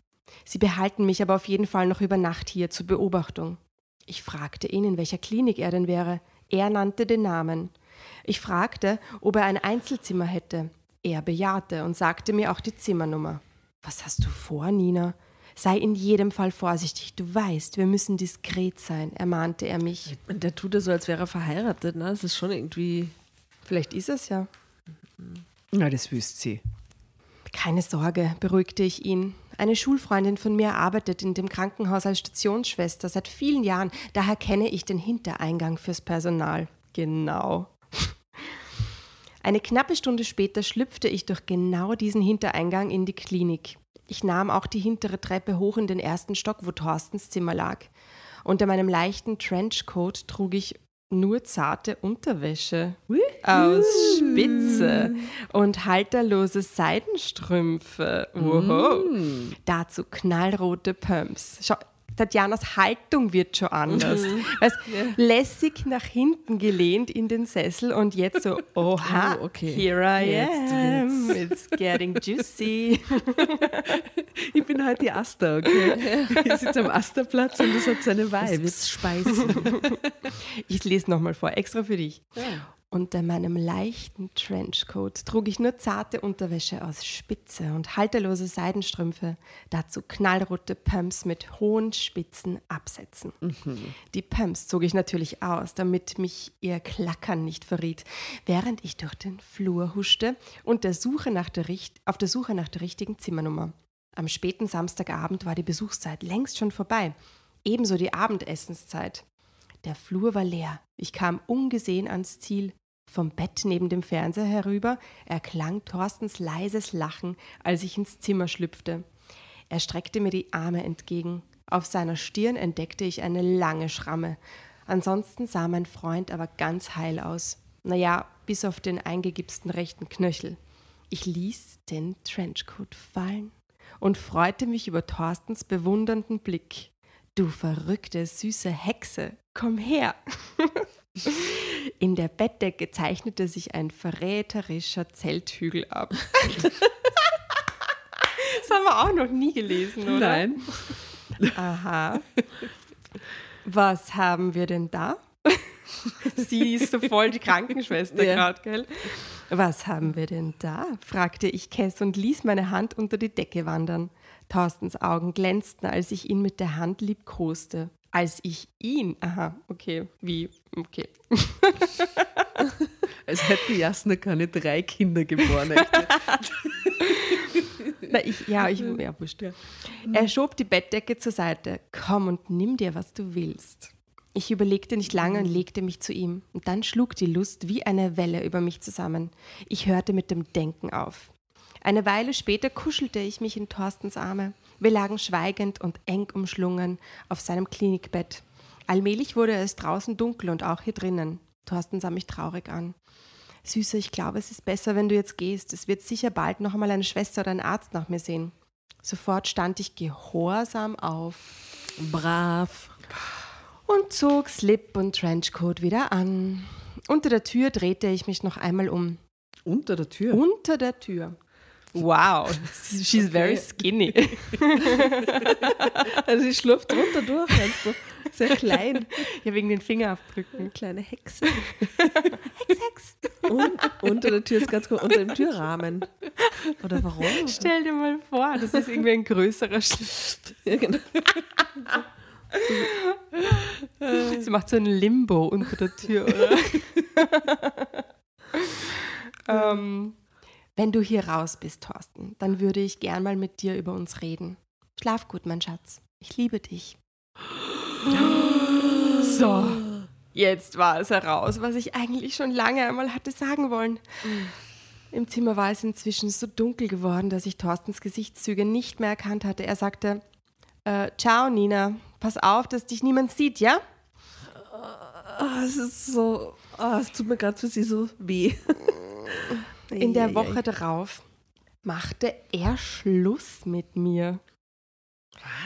Sie behalten mich aber auf jeden Fall noch über Nacht hier zur Beobachtung. Ich fragte ihn, in welcher Klinik er denn wäre. Er nannte den Namen. Ich fragte, ob er ein Einzelzimmer hätte. Er bejahte und sagte mir auch die Zimmernummer. Was hast du vor, Nina? Sei in jedem Fall vorsichtig. Du weißt, wir müssen diskret sein, ermahnte er mich. Und der tut ja so, als wäre er verheiratet. Ne? Das ist schon irgendwie. Vielleicht ist es ja. Na, das wüsste sie. Keine Sorge, beruhigte ich ihn. Eine Schulfreundin von mir arbeitet in dem Krankenhaus als Stationsschwester seit vielen Jahren. Daher kenne ich den Hintereingang fürs Personal. Genau. Eine knappe Stunde später schlüpfte ich durch genau diesen Hintereingang in die Klinik. Ich nahm auch die hintere Treppe hoch in den ersten Stock, wo Thorstens Zimmer lag. Unter meinem leichten Trenchcoat trug ich nur zarte Unterwäsche aus Spitze und halterlose Seidenstrümpfe. Oho. Dazu knallrote Pumps. Schau, Tatjanas Haltung wird schon anders. Weißt, lässig nach hinten gelehnt in den Sessel und jetzt so, oha, Oh, okay. here I Jetzt am, it's getting juicy. Ich bin heute die Asta, okay? Ich sitze am Asterplatz und das hat seine Das Vibes. wird's speisen. Ich lese nochmal vor, extra für dich. Unter meinem leichten Trenchcoat trug ich nur zarte Unterwäsche aus Spitze und halterlose Seidenstrümpfe, dazu knallrote Pumps mit hohen, spitzen Absätzen. Die Pumps zog ich natürlich aus, damit mich ihr Klackern nicht verriet, während ich durch den Flur huschte und der Suche nach der, auf der Suche nach der richtigen Zimmernummer. Am späten Samstagabend war die Besuchszeit längst schon vorbei, ebenso die Abendessenszeit. Der Flur war leer. Ich kam ungesehen ans Ziel. Vom Bett neben dem Fernseher herüber erklang Thorstens leises Lachen, als ich ins Zimmer schlüpfte. Er streckte mir die Arme entgegen. Auf seiner Stirn entdeckte ich eine lange Schramme. Ansonsten sah mein Freund aber ganz heil aus. Naja, bis auf den eingegipsten rechten Knöchel. Ich ließ den Trenchcoat fallen und freute mich über Thorstens bewundernden Blick. Du verrückte, süße Hexe, komm her! In der Bettdecke zeichnete sich ein verräterischer Zelthügel ab. das haben wir auch noch nie gelesen, oder? Nein. Aha. Was haben wir denn da? Sie ist so voll die Krankenschwester Ja. gerade, gell? Was haben wir denn da? fragte ich Kess und ließ meine Hand unter die Decke wandern. Thorstens Augen glänzten, als ich ihn mit der Hand liebkoste. Als ich ihn, aha, okay, wie, okay. Als hätte Jasna keine drei Kinder geboren. Na, ich, ja, ich, ja, wurscht. Er schob die Bettdecke zur Seite. Komm und nimm dir, was du willst. Ich überlegte nicht lange und legte mich zu ihm. Und dann schlug die Lust wie eine Welle über mich zusammen. Ich hörte mit dem Denken auf. Eine Weile später kuschelte ich mich in Thorstens Arme. Wir lagen schweigend und eng umschlungen auf seinem Klinikbett. Allmählich wurde es draußen dunkel und auch hier drinnen. Thorsten sah mich traurig an. Süße, ich glaube, es ist besser, wenn du jetzt gehst. Es wird sicher bald noch einmal eine Schwester oder ein Arzt nach mir sehen. Sofort stand ich gehorsam auf Brav. und zog Slip und Trenchcoat wieder an. Unter der Tür drehte ich mich noch einmal um. Unter der Tür. Unter der Tür. Wow, she's very skinny. Also sie schlurft drunter durch, meinst du? Sehr klein. Ja, wegen den Fingerabdrücken. Kleine Hexe. Hex, Hex. Und unter der Tür ist ganz gut, unter dem Türrahmen. Oder warum? Stell dir mal vor, das ist irgendwie ein größerer Schliff. Ja, genau. Sie macht so ein Limbo unter der Tür, oder? ähm, wenn du hier raus bist, Thorsten, dann würde ich gern mal mit dir über uns reden. Schlaf gut, mein Schatz. Ich liebe dich. So, jetzt war es heraus, was ich eigentlich schon lange einmal hatte sagen wollen. Im Zimmer war es inzwischen so dunkel geworden, dass ich Thorstens Gesichtszüge nicht mehr erkannt hatte. Er sagte, äh, ciao Nina, pass auf, dass dich niemand sieht, ja? Ah, es ist so, ah, es tut mir gerade für sie so weh. In der Eieiei. Woche darauf machte er Schluss mit mir.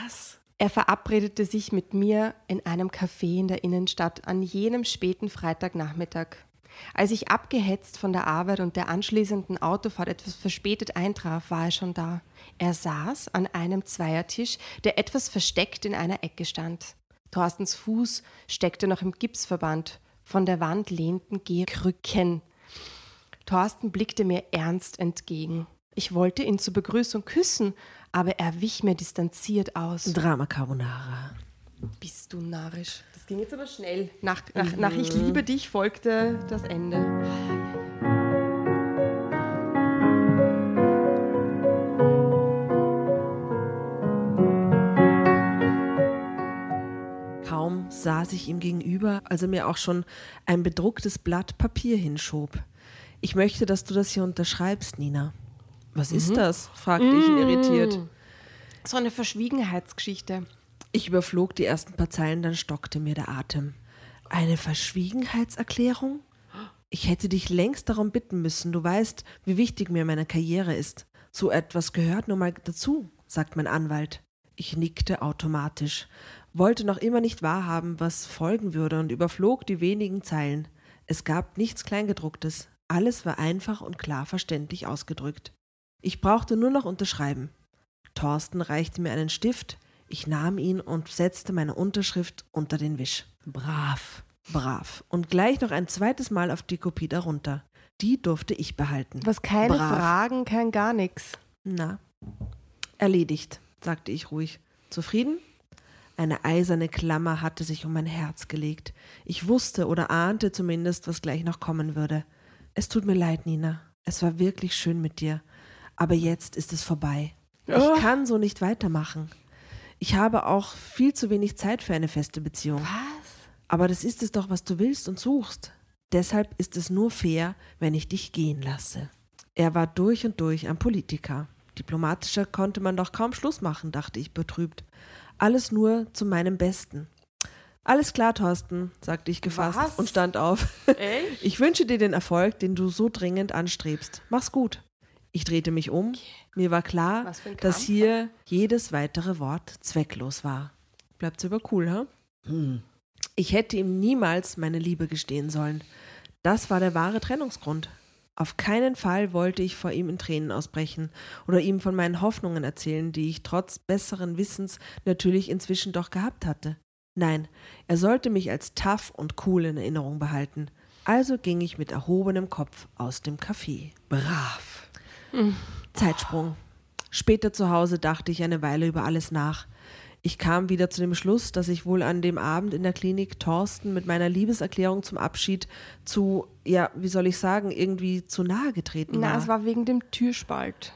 Was? Er verabredete sich mit mir in einem Café in der Innenstadt an jenem späten Freitagnachmittag. Als ich abgehetzt von der Arbeit und der anschließenden Autofahrt etwas verspätet eintraf, war er schon da. Er saß an einem Zweiertisch, der etwas versteckt in einer Ecke stand. Thorstens Fuß steckte noch im Gipsverband. Von der Wand lehnten Gehkrücken. Thorsten blickte mir ernst entgegen. Ich wollte ihn zur Begrüßung küssen, aber er wich mir distanziert aus. Drama Carbonara. Bist du narrisch? Das ging jetzt aber schnell. Nach, nach, nach Ich liebe dich folgte das Ende. Kaum saß ich ihm gegenüber, als er mir auch schon ein bedrucktes Blatt Papier hinschob. Ich möchte, dass du das hier unterschreibst, Nina. Was ist das? fragte ich ihn irritiert. So eine Verschwiegenheitsgeschichte. Ich überflog die ersten paar Zeilen, dann stockte mir der Atem. Eine Verschwiegenheitserklärung? Ich hätte dich längst darum bitten müssen. Du weißt, wie wichtig mir meine Karriere ist. So etwas gehört nun mal dazu, sagt mein Anwalt. Ich nickte automatisch, wollte noch immer nicht wahrhaben, was folgen würde und überflog die wenigen Zeilen. Es gab nichts Kleingedrucktes. Alles war einfach und klar verständlich ausgedrückt. Ich brauchte nur noch unterschreiben. Thorsten reichte mir einen Stift, ich nahm ihn und setzte meine Unterschrift unter den Wisch. Brav. Brav. Und gleich noch ein zweites Mal auf die Kopie darunter. Die durfte ich behalten. Was keine Brav. Fragen, kein gar nichts. Na, erledigt, sagte ich ruhig. Zufrieden? Eine eiserne Klammer hatte sich um mein Herz gelegt. Ich wusste oder ahnte zumindest, was gleich noch kommen würde. Es tut mir leid, Nina. Es war wirklich schön mit dir. Aber jetzt ist es vorbei. Ich kann so nicht weitermachen. Ich habe auch viel zu wenig Zeit für eine feste Beziehung. Was? Aber das ist es doch, was du willst und suchst. Deshalb ist es nur fair, wenn ich dich gehen lasse. Er war durch und durch ein Politiker. Diplomatischer konnte man doch kaum Schluss machen, dachte ich betrübt. Alles nur zu meinem Besten. Alles klar, Thorsten, sagte ich gefasst Was? und stand auf. Echt? Ich wünsche dir den Erfolg, den du so dringend anstrebst. Mach's gut. Ich drehte mich um. Mir war klar, dass hier jedes weitere Wort zwecklos war. Bleibt's aber cool, ha? Ich hätte ihm niemals meine Liebe gestehen sollen. Das war der wahre Trennungsgrund. Auf keinen Fall wollte ich vor ihm in Tränen ausbrechen oder ihm von meinen Hoffnungen erzählen, die ich trotz besseren Wissens natürlich inzwischen doch gehabt hatte. Nein, er sollte mich als tough und cool in Erinnerung behalten. Also ging ich mit erhobenem Kopf aus dem Café. Brav. Zeitsprung. Später zu Hause dachte ich eine Weile über alles nach. Ich kam wieder zu dem Schluss, dass ich wohl an dem Abend in der Klinik Thorsten mit meiner Liebeserklärung zum Abschied zu, ja, wie soll ich sagen, irgendwie zu nahe getreten Na, war. es war wegen dem Türspalt.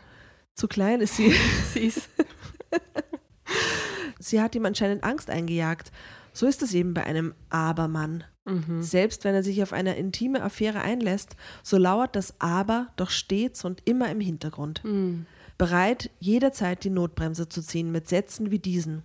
zu klein ist sie. Süß. sie hat ihm anscheinend Angst eingejagt. So ist es eben bei einem Abermann. Mhm. Selbst wenn er sich auf eine intime Affäre einlässt, so lauert das Aber doch stets und immer im Hintergrund. Mhm. Bereit, jederzeit die Notbremse zu ziehen mit Sätzen wie diesen.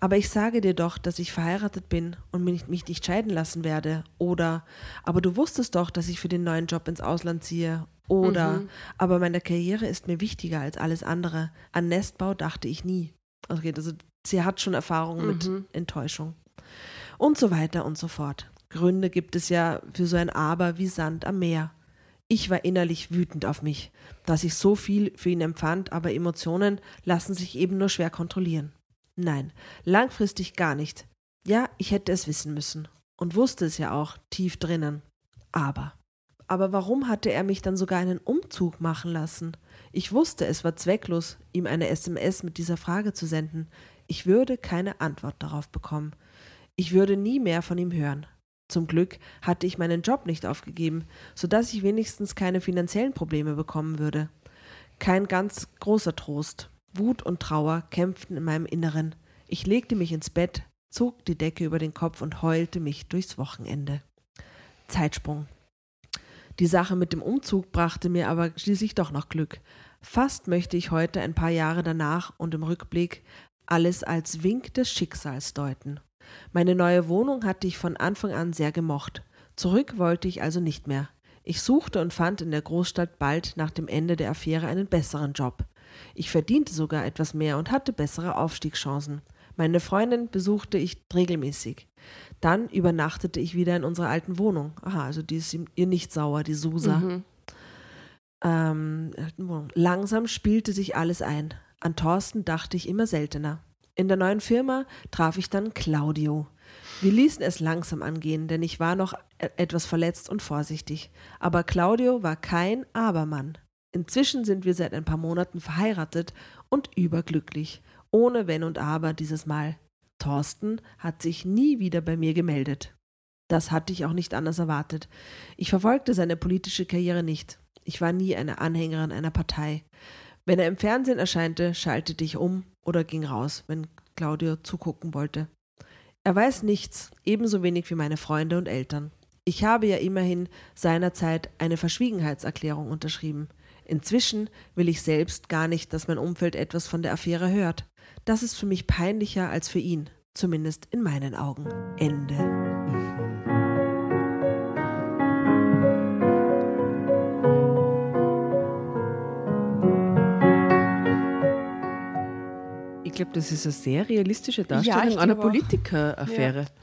Aber ich sage dir doch, dass ich verheiratet bin und mich mich nicht scheiden lassen werde. Oder, aber du wusstest doch, dass ich für den neuen Job ins Ausland ziehe. Oder, aber meine Karriere ist mir wichtiger als alles andere. An Nestbau dachte ich nie. Okay, also sie hat schon Erfahrung mit Enttäuschung. Und so weiter und so fort. Gründe gibt es ja für so ein Aber wie Sand am Meer. Ich war innerlich wütend auf mich, dass ich so viel für ihn empfand, aber Emotionen lassen sich eben nur schwer kontrollieren. Nein, langfristig gar nicht. Ja, ich hätte es wissen müssen und wusste es ja auch tief drinnen. Aber, aber warum hatte er mich dann sogar einen Umzug machen lassen? Ich wusste, es war zwecklos, ihm eine SMS mit dieser Frage zu senden. Ich würde keine Antwort darauf bekommen. Ich würde nie mehr von ihm hören. Zum Glück hatte ich meinen Job nicht aufgegeben, sodass ich wenigstens keine finanziellen Probleme bekommen würde. Kein ganz großer Trost. Wut und Trauer kämpften in meinem Inneren. Ich legte mich ins Bett, zog die Decke über den Kopf und heulte mich durchs Wochenende. Zeitsprung. Die Sache mit dem Umzug brachte mir aber schließlich doch noch Glück. Fast möchte ich heute ein paar Jahre danach und im Rückblick alles als Wink des Schicksals deuten. Meine neue Wohnung hatte ich von Anfang an sehr gemocht. Zurück wollte ich also nicht mehr. Ich suchte und fand in der Großstadt bald nach dem Ende der Affäre einen besseren Job. Ich verdiente sogar etwas mehr und hatte bessere Aufstiegschancen. Meine Freundin besuchte ich regelmäßig. Dann übernachtete ich wieder in unserer alten Wohnung. Aha, also die ist ihr nicht sauer, die Susa. Mhm. Ähm, Wohnung. Langsam spielte sich alles ein. An Thorsten dachte ich immer seltener. In der neuen Firma traf ich dann Claudio. Wir ließen es langsam angehen, denn ich war noch e- etwas verletzt und vorsichtig. Aber Claudio war kein Abermann. Inzwischen sind wir seit ein paar Monaten verheiratet und überglücklich. Ohne Wenn und Aber dieses Mal. Thorsten hat sich nie wieder bei mir gemeldet. Das hatte ich auch nicht anders erwartet. Ich verfolgte seine politische Karriere nicht. Ich war nie eine Anhängerin einer Partei. Wenn er im Fernsehen erscheinte, schaltete ich um oder ging raus, wenn Claudio zugucken wollte. Er weiß nichts, ebenso wenig wie meine Freunde und Eltern. Ich habe ja immerhin seinerzeit eine Verschwiegenheitserklärung unterschrieben. Inzwischen will ich selbst gar nicht, dass mein Umfeld etwas von der Affäre hört. Das ist für mich peinlicher als für ihn, zumindest in meinen Augen. Ende. Ich glaube, das ist eine sehr realistische Ja, Darstellung ich einer. Politikeraffäre.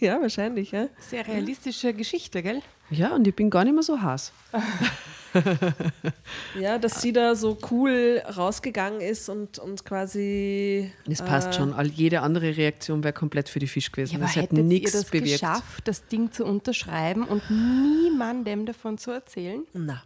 Ja, wahrscheinlich, ja. Sehr realistische Geschichte, gell? Ja. und ich bin gar nicht mehr so heiß. ja, dass sie da so cool rausgegangen ist und, und quasi. Es passt äh, schon. All, jede andere Reaktion wäre komplett für die Fisch gewesen. Ja, aber das hat hättet ihr nichts das bewirkt. geschafft, das Ding zu unterschreiben und niemandem davon zu erzählen? Na.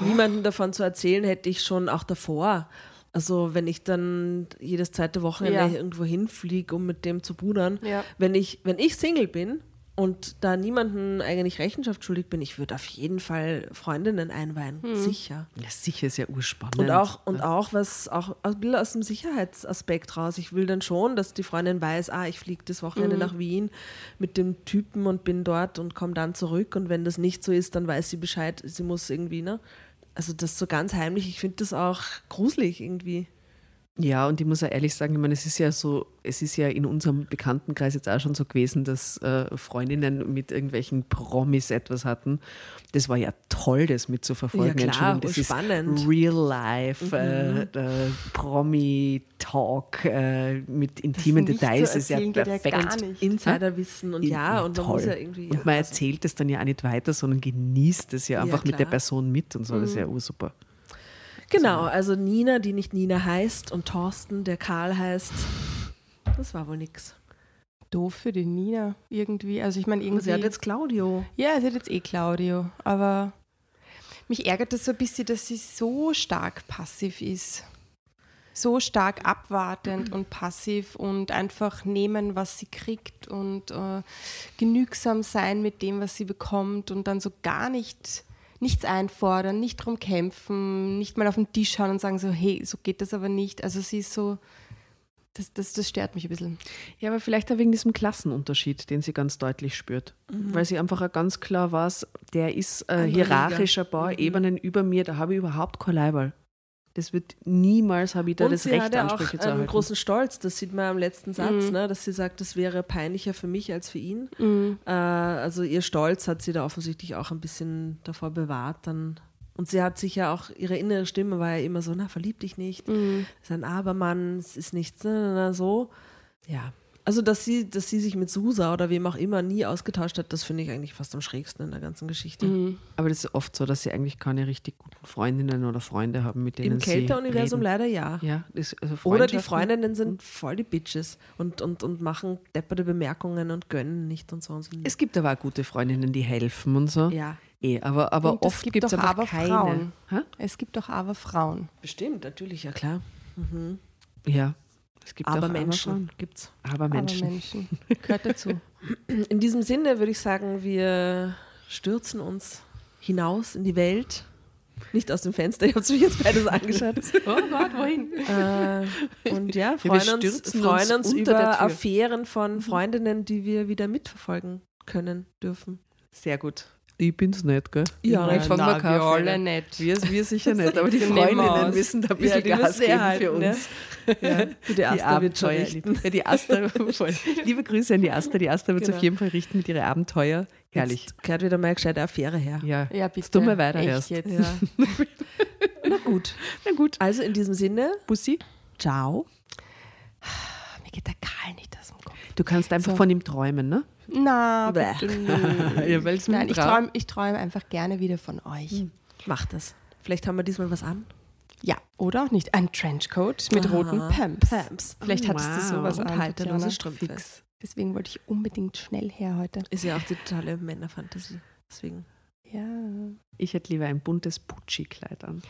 Niemanden davon zu erzählen, hätte ich schon auch davor. Also wenn ich dann jedes zweite Wochenende Ja. irgendwo hinfliege, um mit dem zu budern, Ja. wenn ich, wenn ich Single bin und da niemanden eigentlich Rechenschaft schuldig bin, ich würde auf jeden Fall Freundinnen einweihen. Hm. Sicher. Ja, sicher ist ja urspannend. Und auch, und auch was auch ein bisschen aus dem Sicherheitsaspekt raus. Ich will dann schon, dass die Freundin weiß, ah, ich fliege das Wochenende nach Wien mit dem Typen und bin dort und komme dann zurück. Und wenn das nicht so ist, dann weiß sie Bescheid, sie muss irgendwie, ne? Also das so ganz heimlich, ich finde das auch gruselig irgendwie. Ja, und ich muss auch ehrlich sagen, ich meine, es ist ja so, es ist ja in unserem Bekanntenkreis jetzt auch schon so gewesen, dass äh, Freundinnen mit irgendwelchen Promis etwas hatten. Das war ja toll, das mitzuverfolgen. Ja, klar, das spannend. ist Real Life, äh, äh, Promi-Talk mit intimen nicht Details ist ja geht ja perfekt. gar nicht. Insiderwissen und ja, und man Toll. muss ja irgendwie. und man ja, erzählt es dann ja auch nicht weiter, sondern genießt es ja Ja, einfach mit der. Person mit und so. Das ist Mhm. ja ursuper. Genau, also Nina, die nicht Nina heißt, und Thorsten, der Karl heißt. Das war wohl nix. Doof für die Nina irgendwie. Also ich meine irgendwie. sie hat jetzt Claudio. ja, sie hat jetzt eh Claudio, aber mich ärgert das so ein bisschen, dass sie so stark passiv ist. So stark abwartend und passiv und einfach nehmen, was sie kriegt und äh, genügsam sein mit dem, was sie bekommt und dann so gar nicht nichts einfordern, nicht drum kämpfen, nicht mal auf den Tisch schauen und sagen so, hey, so geht das aber nicht. Also sie ist so, das, das, das stört mich ein bisschen. Ja, aber vielleicht auch wegen diesem Klassenunterschied, den sie ganz deutlich spürt. Weil sie einfach auch ganz klar weiß, der ist äh, Andere hierarchisch ein paar Mhm. Ebenen über mir, da habe ich überhaupt kein Leiberl. Das wird niemals, habe ich da und das sie Recht, hat ja auch Ansprüche zu einen erhalten. großen Stolz, das sieht man am letzten Satz, Mhm. ne, dass sie sagt, das wäre peinlicher für mich als für ihn. Äh, also ihr Stolz hat sie da offensichtlich auch ein bisschen davor bewahrt. Dann. Und sie hat sich ja auch, ihre innere Stimme war ja immer so, na, verlieb dich nicht, Mhm. ist ein Abermann, es ist nichts, na, na, na, so. Ja. Also, dass sie, dass sie sich mit Susa oder wem auch immer nie ausgetauscht hat, das finde ich eigentlich fast am schrägsten in der ganzen Geschichte. Mhm. Aber das ist oft so, dass sie eigentlich keine richtig guten Freundinnen oder Freunde haben, mit denen Im sie Kälteuniversum reden. leider ja. Ja, das, also Oder die Freundinnen sind voll die Bitches und, und, und machen depperte Bemerkungen und gönnen nicht und so. Und so. Es gibt aber auch gute Freundinnen, die helfen und so. ja, Eh, aber aber Und es oft gibt es einfach aber keine. Frauen. Hä? Es gibt doch aber Frauen. bestimmt, natürlich, ja klar. Ja, es gibt Aber Menschen gibt's. Aber Menschen. Aber Menschen. Gehört dazu. In diesem Sinne würde ich sagen, wir stürzen uns hinaus in die Welt. Nicht aus dem Fenster, ich habe mich jetzt beides angeschaut. oh Gott, wohin? äh, und ja, freuen uns, stürzen freuen uns uns über. Affären von Freundinnen, die wir wieder mitverfolgen können, dürfen. Sehr gut. Ich bin's nicht, gell? Ja, ich fang mal wir Kaffee. alle nicht. Wir, wir sicher nicht, aber die Wir Freundinnen müssen da ein bisschen die Gas müssen geben herhalten, für ne? uns. Ja, die Asta wird schon richten. Ja, die Asta, voll. Liebe Grüße an die Asta. Die Asta wird es Genau. auf jeden Fall richten mit ihren Abenteuer. Herrlich. Jetzt gehört wieder mal eine gescheite Affäre her. Ja, Ja, bitte. Jetzt tun wir weiter Echt erst. Jetzt. Ja. Na gut. Na gut. Also in diesem Sinne, Bussi, ciao. Mir geht der Karl nicht Kopf. Du kannst einfach So. von ihm träumen, ne? Na, es Nein, ich träume ich träum einfach gerne wieder von euch. Mach das. Vielleicht haben wir diesmal was an. Ja, oder auch nicht. Ein Trenchcoat mit Aha. roten Pumps. Pumps. Vielleicht Oh, hattest du wow. sowas Und an. halterlose. Strümpfe. Fix. Deswegen wollte ich unbedingt schnell her heute. Ist ja auch die totale Männerfantasie. Deswegen. Ja. Ich hätte lieber ein buntes Pucci-Kleid an.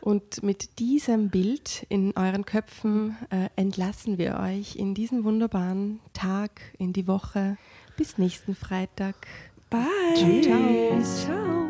Und mit diesem Bild in euren Köpfen äh, entlassen wir euch in diesen wunderbaren Tag, in die Woche. Bis nächsten Freitag. Bye. Tschüss. Ciao.